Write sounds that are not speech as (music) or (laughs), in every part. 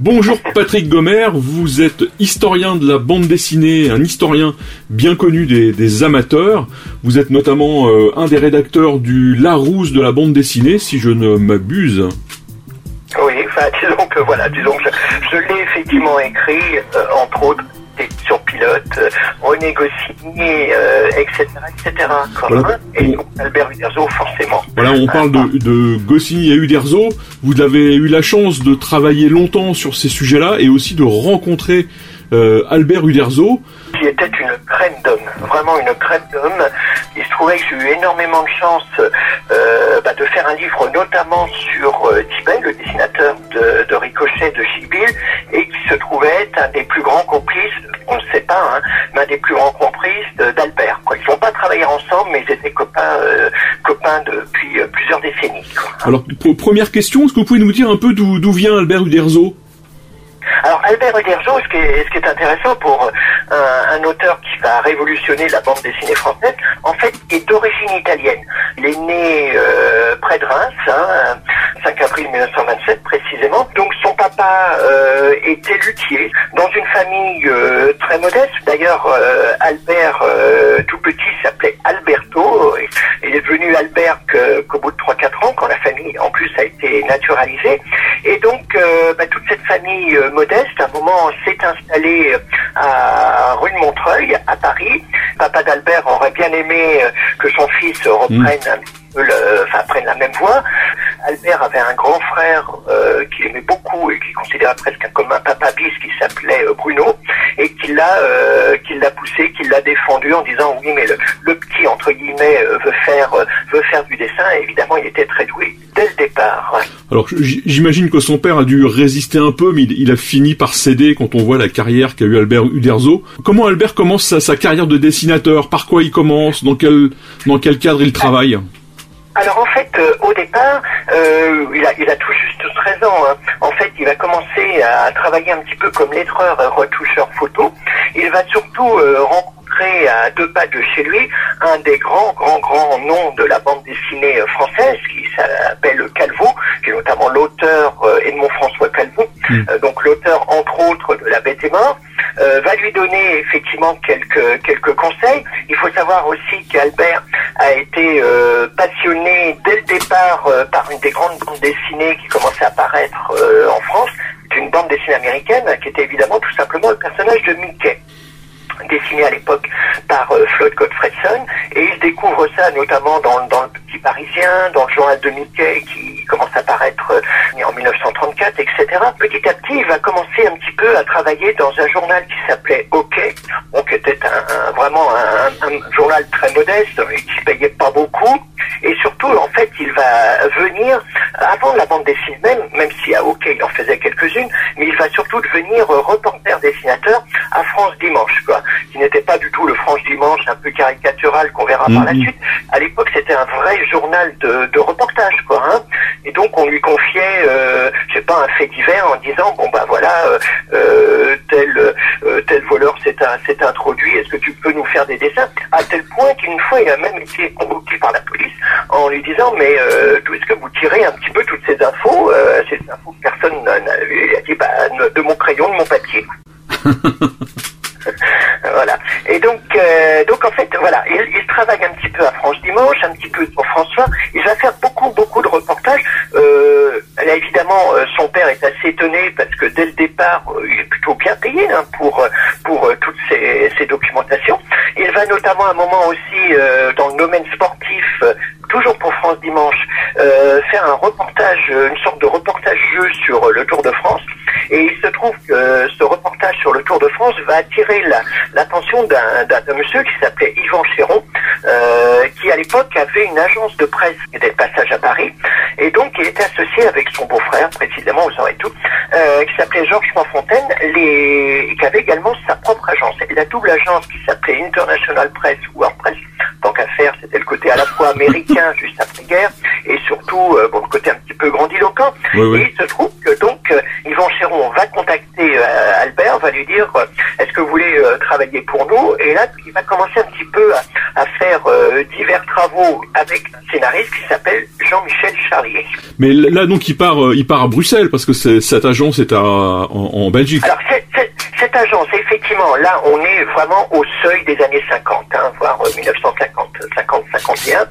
Bonjour Patrick Gomer, vous êtes historien de la bande dessinée, un historien bien connu des, amateurs. Vous êtes notamment euh, un des rédacteurs du Larousse de la bande dessinée, si je ne m'abuse. Oui, enfin, disons que voilà, disons que je, l'ai effectivement écrit, euh, entre autres, sur pilote, euh, renégocier, etc., etc. Et donc Albert Uderzo, forcément. Voilà, on parle de, de Goscinny et Uderzo. Vous avez eu la chance de travailler longtemps sur ces sujets-là et aussi de rencontrer euh, Albert Uderzo. Qui était une crème d'homme, vraiment une crème d'homme. Il se trouvait que j'ai eu énormément de chance euh, bah, de faire un livre notamment sur euh, Tibet, le dessinateur de, de Ricochet de Chibil, et qui se trouvait être un des plus grands complices, on ne sait pas, hein, mais un des plus grands complices d'Albert. Ils n'ont pas travaillé ensemble, mais ils étaient copains, euh, depuis euh, plusieurs décennies. Alors, première question, est-ce que vous pouvez nous dire un peu d'où vient Albert Uderzo? Alors Albert Uderzo, ce qui est, ce qui est intéressant pour un, un, auteur qui va révolutionner la bande dessinée française, en fait, est d'origine italienne. Il est né euh, près de Reims, hein, 5 avril 1927 précisément. Donc son papa euh, était luthier dans une famille euh, très modeste. D'ailleurs, euh, Albert, euh, tout petit, s'appelait Alberto. Il est devenu Albert qu'au bout de 3-4 ans, famille, en plus, a été naturalisée. Et donc, bah, toute cette famille modeste, à un moment, s'est installée à rue de Montreuil, à Paris. Papa d'Albert aurait bien aimé que son fils reprenne mmh. un le, enfin, prennent la même voie. Albert avait un grand frère euh, qu'il aimait beaucoup et qu'il considérait presque comme un papa bis qui s'appelait euh, Bruno et qui l'a euh, qui l'a poussé, qui l'a défendu en disant oui mais le, le petit entre guillemets euh, veut faire euh, veut faire du dessin et évidemment il était très doué Alors j'imagine que son père a dû résister un peu mais il, a fini par céder quand on voit la carrière qu'a eu Albert Uderzo. Comment Albert commence sa, sa carrière de dessinateur? Par quoi il commence? Dans quel dans quel cadre il travaille? Alors en fait, euh, au départ, euh, il, a, il a tout juste 13 ans. Hein. En fait, il va commencer à travailler un petit peu comme lettreur, euh, retoucheur photo. Il va surtout euh, rencontrer à deux pas de chez lui un des grands, grands, grands noms de la bande dessinée française qui s'appelle Calvo, qui est notamment l'auteur Edmond François Calvo, mm. donc l'auteur entre autres de La Bête et Mort. Euh, va lui donner effectivement quelques quelques conseils. Il faut savoir aussi qu'Albert a été euh, passionné dès le départ euh, par une des grandes bandes dessinées qui commençait à apparaître en France, une bande dessinée américaine qui était évidemment tout simplement le personnage de Mickey dessiné à l'époque par euh, Floyd Gottfredson, et il découvre ça notamment dans, dans, le Petit Parisien, dans le journal de Mickey qui commence à paraître euh, en 1934, etc. Petit à petit, il va commencer un petit peu à travailler dans un journal qui s'appelait OK, donc qui était un, vraiment un, un, journal très modeste et qui payait pas beaucoup, et surtout, en fait, il va venir, avant la bande dessinée même, même si à OK, il en faisait quelques-unes, mais il va surtout devenir reporter dessinateur à France Dimanche, quoi, qui n'était pas du tout le France Dimanche un peu caricatural qu'on verra par la mhm. suite. À l'époque, c'était un vrai journal de, de reportage, quoi. Hein. Et donc, on lui confiait, euh, je sais pas, un fait divers en disant, bon bah voilà, euh, euh tel euh, tel voleur s'est introduit, est-ce que tu peux nous faire des dessins? À tel point qu'une fois, il a même été convoqué par la police en lui disant mais d'où est-ce que vous tirez un petit peu toutes ces infos? Ces infos que personne n'a vu. Il a dit bah, de mon crayon, de mon papier. (laughs) en fait, voilà, il, il, travaille un petit peu à France Dimanche, un petit peu pour François. Il va faire beaucoup, beaucoup de reportages. Euh, là, évidemment, euh, son père est assez étonné parce que dès le départ, euh, il est plutôt bien payé hein, pour pour euh, toutes ces, ces, documentations. Il va notamment à un moment aussi dans le domaine sportif toujours pour France Dimanche, euh, faire un reportage, une sorte de reportage jeu sur le Tour de France. Et il se trouve que ce reportage sur le Tour de France va attirer l'attention d'un monsieur qui s'appelait Yvan Chéron, qui à l'époque avait une agence de presse qui était de passage à Paris, et donc il était associé avec son beau-frère, précisément, vous saurez tout, qui s'appelait Georges Fontaine, qui avait également sa propre agence. Et la double agence qui s'appelait International Press ou WordPress, tant qu'à faire, c'était le côté à la fois américain (laughs) juste après-guerre, et surtout, bon, le côté un petit peu grandiloquent. Et il se trouve que donc, Yvan Chéron va contacter Albert, va lui dire, est-ce que vous voulez travailler pour nous? Et là, il va commencer un petit peu à, à faire divers travaux avec un scénariste qui s'appelle Jean-Michel Charlier. Mais là, donc, il part, il part à Bruxelles, parce que cette agence est à, en, en Belgique. Alors, cette agence, effectivement, là, on est vraiment au seuil des années 50, hein, voire 1950, 50, 51.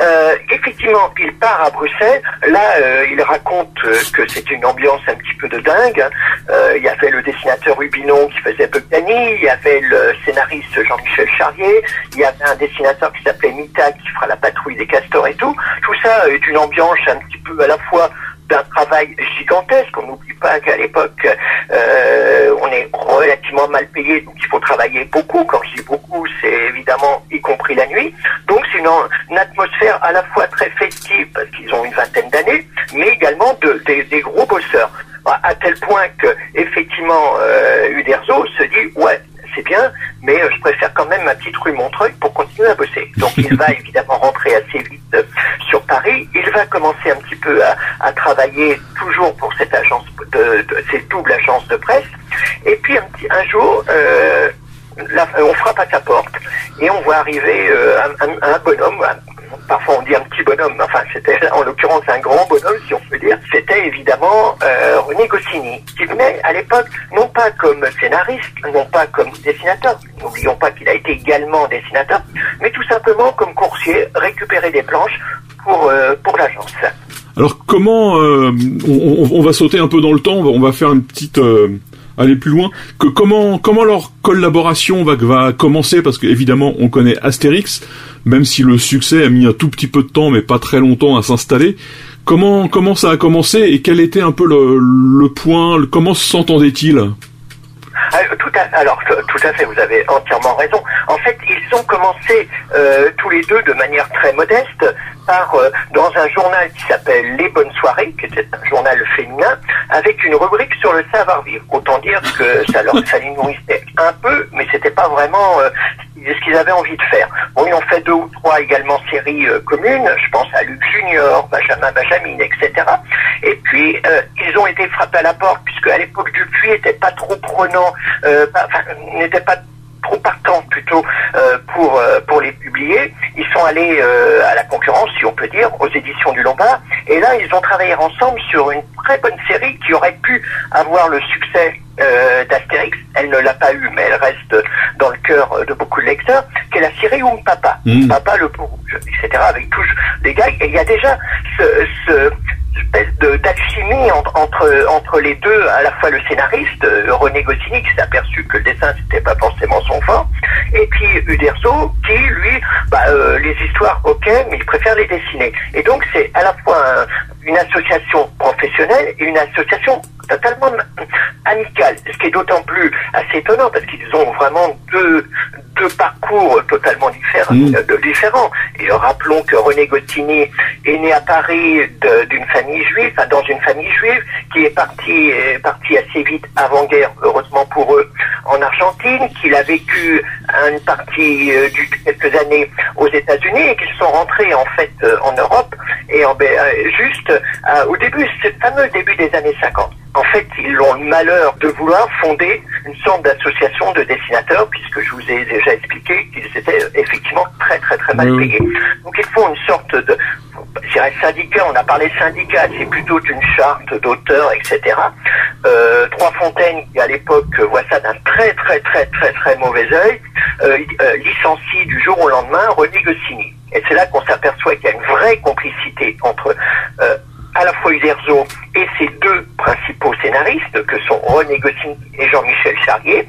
Euh, effectivement, il part à Bruxelles. Là, euh, il raconte que c'est une ambiance un petit peu de dingue. Euh, il y avait le dessinateur Rubinon qui faisait Buckani, il y avait le scénariste Jean-Michel Charrier, il y avait un dessinateur qui s'appelait Mita qui fera la patrouille des castors et tout. Tout ça est une ambiance un petit peu à la fois d'un travail gigantesque. On n'oublie pas qu'à l'époque, euh, on est relativement mal payé, donc il faut travailler beaucoup. Quand je dis beaucoup, c'est évidemment y compris la nuit. Donc c'est une, une, atmosphère à la fois très festive, parce qu'ils ont une vingtaine d'années, mais également de, de, des gros bosseurs. À tel point que, effectivement, euh, Uderzo se dit, ouais, c'est bien, mais je préfère quand même ma petite rue Montreuil pour continuer à bosser. Donc il va (laughs) évidemment rentrer assez vite sur Paris. Il va commencer un petit peu à, à travailler toujours pour cette agence, de, de, cette double agence de presse. Et puis un, un jour, euh, là, on frappe à sa porte et on voit arriver euh, un, un, bonhomme, parfois on dit un petit bonhomme, enfin c'était en l'occurrence un grand bonhomme si on peut dire, c'était évidemment euh, René Goscinny, qui venait à l'époque non pas comme scénariste, non pas comme dessinateur, n'oublions pas qu'il a été également dessinateur, mais tout simplement comme coursier, récupérer des planches pour, euh, pour l'agence. Alors comment euh, on, va sauter un peu dans le temps, on va faire une petite euh, aller plus loin. Que comment comment leur collaboration va va commencer? Parce qu'évidemment on connaît Astérix, même si le succès a mis un tout petit peu de temps mais pas très longtemps à s'installer. Comment comment ça a commencé et quel était un peu le, le point, comment s'entendait-il tout à, alors tout à fait, vous avez entièrement raison. En fait, ils ont commencé euh, tous les deux de manière très modeste par euh, dans un journal qui s'appelle Les Bonnes Soirées, qui était un journal féminin, avec une rubrique sur le savoir-vivre. Autant dire que ça leur ça nourrissait un peu, mais c'était pas vraiment euh, qu'ils avaient envie de faire. Bon, ils ont fait deux ou trois également séries euh, communes, je pense à Luc Junior, Benjamin Benjamin, etc. Et puis, euh, ils ont été frappés à la porte, puisque à l'époque, Dupuis n'était pas trop prenant, euh, n'était pas trop partant plutôt euh, pour euh, pour les publier. Ils sont allés euh, à la concurrence, si on peut dire, aux éditions du Lombard. Et là, ils ont travaillé ensemble sur une très bonne série qui aurait pu avoir le succès d'Astérix. Elle ne l'a pas eu, mais elle reste dans le cœur de beaucoup de lecteurs, qui est la série Oum Papa, mmh. Papa le peau rouge, etc. Avec tous les gars. Et il y a déjà ce, ce espèce d'alchimie entre, entre, entre les deux, à la fois le scénariste, euh, René Goscinny, qui s'est aperçu que le dessin, c'était pas forcément son fort, et puis Uderzo, qui, lui, bah, euh, les histoires, ok, mais il préfère les dessiner. Et donc, c'est à la fois un, une association professionnelle et une association totalement amicale, ce qui est d'autant plus assez étonnant, parce qu'ils ont vraiment deux, deux parcours totalement différents. Mmh. De, différents. Rappelons que René Goscinny est né à Paris d'une famille juive, dans une famille juive, qui est partie, est partie assez vite avant-guerre, heureusement pour eux, en Argentine, qu'il a vécu une partie euh, quelques années aux États-Unis et qu'ils sont rentrés en fait euh, en Europe et en, euh, juste euh, au début, ce fameux début des années 50. En fait, ils ont le malheur de vouloir fonder une sorte d'association de dessinateurs, puisque je vous ai déjà expliqué qu'ils étaient effectivement très très très mal payés. Donc ils font une sorte de je dirais syndicat, on a parlé syndicat, c'est plutôt une charte d'auteurs, etc. Euh, Trois Fontaines, qui à l'époque voit ça d'un très très très très très mauvais œil, euh, euh, licencie du jour au lendemain René Goscinny. Et c'est là qu'on s'aperçoit qu'il y a une vraie complicité entre euh, à la fois Uderzo et ses deux principaux scénaristes, que sont René Goscinny et Jean-Michel Charrier,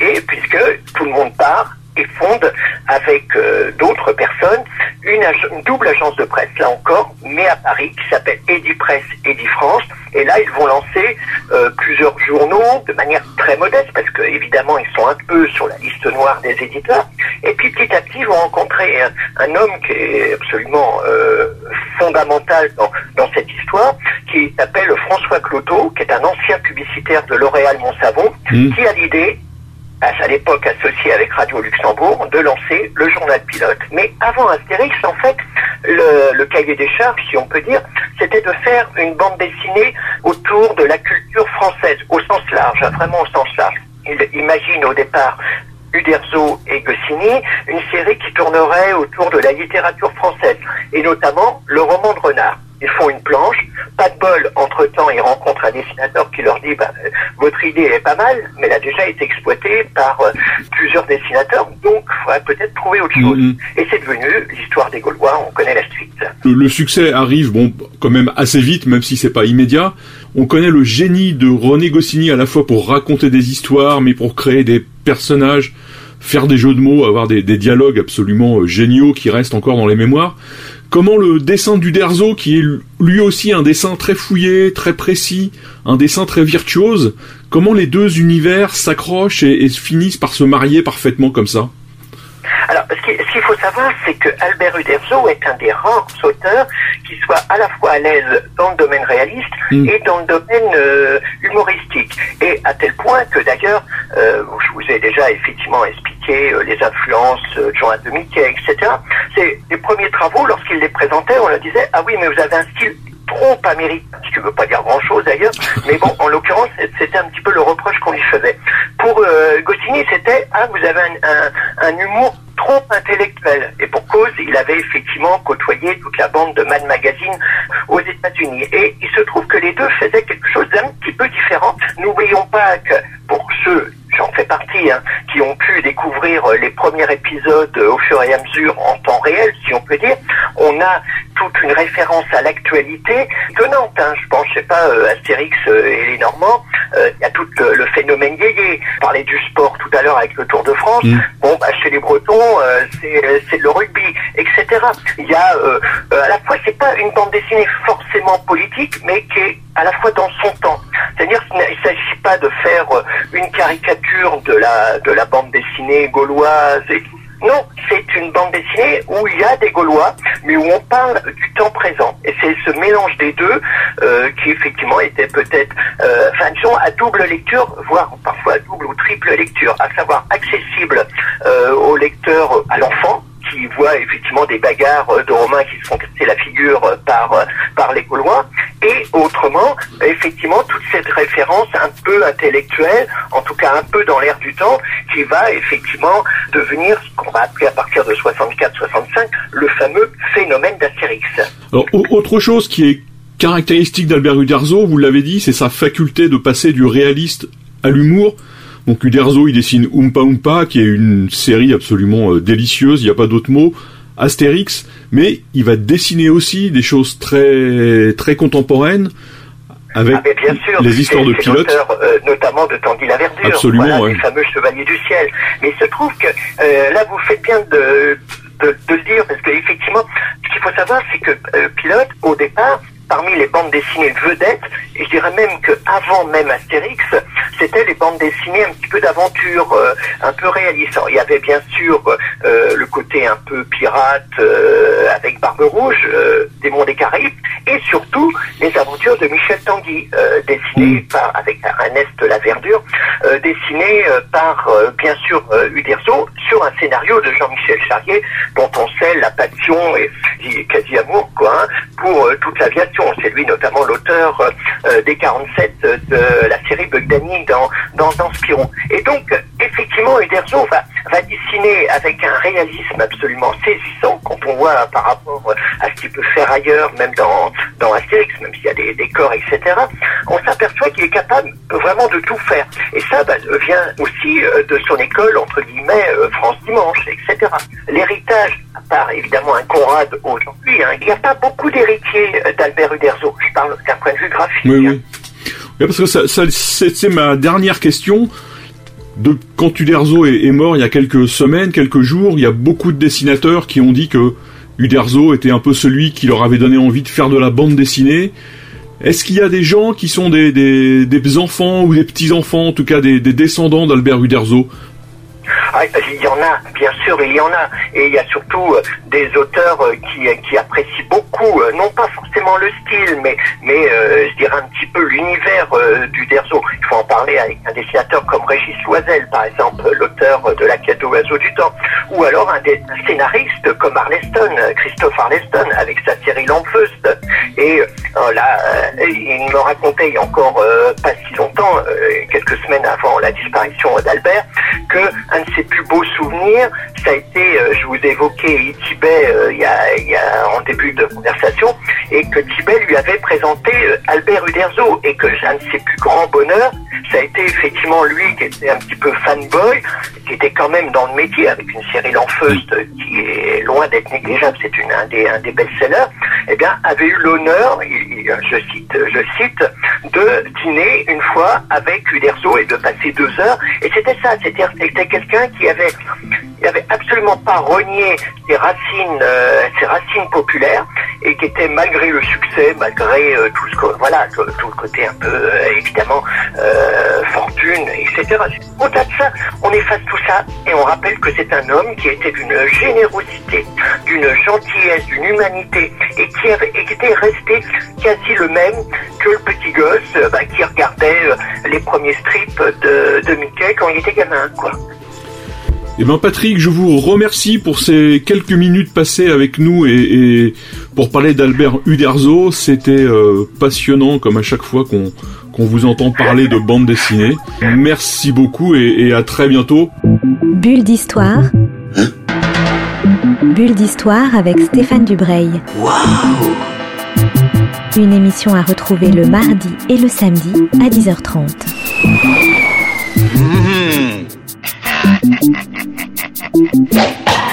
et puisque tout le monde part et fonde avec euh, d'autres personnes une, double agence de presse, là encore, mais à Paris, qui s'appelle Edi Presse, Edi France. Et là, ils vont lancer euh, plusieurs journaux de manière très modeste, parce que évidemment, ils sont un peu sur la liste noire des éditeurs. Et puis petit à petit, ils vont rencontrer un, homme qui est absolument euh, fondamental dans, dans cette histoire, qui s'appelle François Cloteau, qui est un ancien publicitaire de L'Oréal Montsavon, mmh. qui a l'idée à l'époque associé avec Radio Luxembourg, de lancer le journal pilote. Mais avant Astérix, en fait, le, le cahier des charges, si on peut dire, c'était de faire une bande dessinée autour de la culture française, au sens large, vraiment au sens large. Il imagine au départ Uderzo et Goscinny, une série qui tournerait autour de la littérature française, et notamment le roman de Renard. Ils font une planche, pas de bol, entre-temps ils rencontrent un dessinateur qui leur dit bah, euh, votre idée est pas mal, mais elle a déjà été exploitée par euh, plusieurs dessinateurs, donc il faudrait peut-être trouver autre chose. Mm-hmm. Et c'est devenu l'histoire des Gaulois, on connaît la suite. Le, succès arrive, bon, quand même assez vite, même si c'est pas immédiat. On connaît le génie de René Goscinny à la fois pour raconter des histoires, mais pour créer des personnages faire des jeux de mots, avoir des, des dialogues absolument euh, géniaux qui restent encore dans les mémoires comment le dessin du Derzo, qui est lui aussi un dessin très fouillé, très précis, un dessin très virtuose, comment les deux univers s'accrochent et, finissent par se marier parfaitement comme ça? Alors, ce qu'il faut savoir, c'est que Albert Uderzo est un des rares auteurs qui soit à la fois à l'aise dans le domaine réaliste mm. et dans le domaine euh, humoristique. Et à tel point que d'ailleurs, euh, je vous ai déjà effectivement expliqué euh, les influences de Jean Mickey, etc. C'est les premiers travaux, lorsqu'il les présentait, on leur disait ah oui, mais vous avez un style trop américain, ce qui ne veut pas dire grand-chose d'ailleurs, mais bon, en l'occurrence, c'était un petit peu le reproche qu'on lui faisait. Pour euh, Goscinny, c'était ah vous avez un, humour trop intellectuel. Et pour cause, il avait effectivement côtoyé toute la bande de Mad Magazine aux États-Unis. Et il se trouve que les deux faisaient quelque chose d'un petit peu différent. N'oublions pas que pour ceux j'en fais partie, hein, qui ont pu découvrir les premiers épisodes au fur et à mesure en temps réel, si on peut dire, on a toute une référence à l'actualité tenante. Hein, je pense, je sais pas, euh, Astérix euh, et les Normands, euh, il y a tout le phénomène yéyé. Parlait du sport tout à l'heure avec le Tour de France. Mm. Bon, bah, chez les Bretons, c'est le rugby, etc. Il y a à la fois, c'est pas une bande dessinée forcément politique, mais qui est à la fois dans son temps. C'est-à-dire qu'il ne s'agit pas de faire une caricature de la de la bande dessinée gauloise et non, c'est une bande dessinée où il y a des Gaulois, mais où on parle du temps présent. Et c'est ce mélange des deux euh, qui effectivement était peut-être, euh, à double lecture, voire parfois double ou triple lecture, à savoir accessible euh, au lecteur, à l'enfant, qui voit effectivement des bagarres de Romains qui se font casser la figure par, par les Gaulois, et autrement, effectivement, toute cette référence un peu intellectuelle, en tout cas un peu dans l'air du temps, qui va effectivement devenir ce qu'on va appeler à partir de 64-65 le fameux phénomène d'Astérix. Alors, autre chose qui est caractéristique d'Albert Uderzo, vous l'avez dit, c'est sa faculté de passer du réaliste à l'humour. Donc Uderzo, il dessine Oompa Oompa, qui est une série absolument euh, délicieuse, il n'y a pas d'autre mot. Astérix, mais il va dessiner aussi des choses très très contemporaines avec ah, bien sûr, les histoires de pilotes, euh, notamment de Tanguy Laverdure, Absolument, les fameux chevaliers du ciel. Mais il se trouve que euh, là, vous faites bien de, de, le dire, parce qu'effectivement, ce qu'il faut savoir, c'est que euh, Pilote, au départ, parmi les bandes dessinées vedettes, et je dirais même que avant même Astérix, c'était les bandes dessinées un petit peu d'aventure, euh, un peu réalistes. il y avait bien sûr euh, le côté un peu pirate euh, avec Barbe Rouge, des Monts des Caraïbes, et surtout les aventures de Michel Tanguy, dessinées par avec Ernest Laverdure, dessinées par bien sûr Uderzo sur un scénario de Jean-Michel Charrier, dont on sait la passion et, quasi amour quoi hein, pour toute l'aviation. C'est lui notamment l'auteur des 47 de la série Bugdani dans, dans, dans. Et donc, effectivement, Uderzo va, va dessiner avec un réalisme absolument saisissant quand on voit par rapport à ce qu'il peut faire ailleurs, même dans, dans Astérix, même s'il y a des décors, etc. On s'aperçoit qu'il est capable vraiment de tout faire. Et ça bah, vient aussi euh, de son école, entre guillemets, euh, France Dimanche, etc. L'héritage, évidemment un Conrad aujourd'hui, hein, il n'y a pas beaucoup d'héritiers euh, d'Albert Uderzo. Je parle d'un point de vue graphique. Oui, oui. Hein parce que ça, ça c'est ma dernière question. De, quand Uderzo est, est, mort il y a quelques semaines, quelques jours, il y a beaucoup de dessinateurs qui ont dit que Uderzo était un peu celui qui leur avait donné envie de faire de la bande dessinée. Est-ce qu'il y a des gens qui sont des, des, des enfants ou des petits-enfants, en tout cas des, des descendants d'Albert Uderzo? Il y en a, bien sûr, il y en a. Et il y a surtout des auteurs qui, qui apprécient beaucoup, non pas forcément le style, mais, je dirais un petit peu l'univers du Derzo. Il faut en parler avec un dessinateur comme Régis Loisel, par exemple, l'auteur de La quête oiseau du temps. Ou alors un, des, scénariste comme Arleston, Christophe Arleston, avec sa série L'Enfeust. Et là, il me racontait il y a encore pas si longtemps, quelques semaines avant la disparition d'Albert, que un de ses plus beaux souvenirs, ça a été, je vous ai évoqué Tibet a, il y a en début de conversation, et que Tibet lui avait présenté Albert Uderzo, et que un de ses plus grands bonheurs, ça a été effectivement lui qui était un petit peu fanboy, qui était quand même dans le métier avec une série L'Enfeust qui est loin d'être négligeable, c'est un des, un des best-sellers, eh bien, avait eu l'honneur, je cite, je cite, de dîner une fois avec Uderzo et de passer deux heures. Et c'était ça, c'était quelqu'un qui avait, qui avait absolument pas renié ses racines, euh, ses racines populaires et qui était malgré le succès, malgré euh, tout ce voilà, tout, le côté un peu euh, évidemment fortune, etc. Au-delà de ça, on efface tout ça et on rappelle que c'est un homme qui était d'une générosité, d'une gentillesse, d'une humanité et qui, et qui était resté quasi le même que le petit gosse bah, qui regardait les premiers strips de, de Mickey quand il était gamin, quoi. Eh ben Patrick, je vous remercie pour ces quelques minutes passées avec nous et, pour parler d'Albert Uderzo. C'était euh, passionnant comme à chaque fois qu'on qu'on vous entend parler de bande dessinée. Merci beaucoup et, à très bientôt. Bulle d'histoire. Bulle d'histoire avec Stéphane Dubreuil. Waouh Une émission à retrouver le mardi et le samedi à 10h30. Thank Thank you.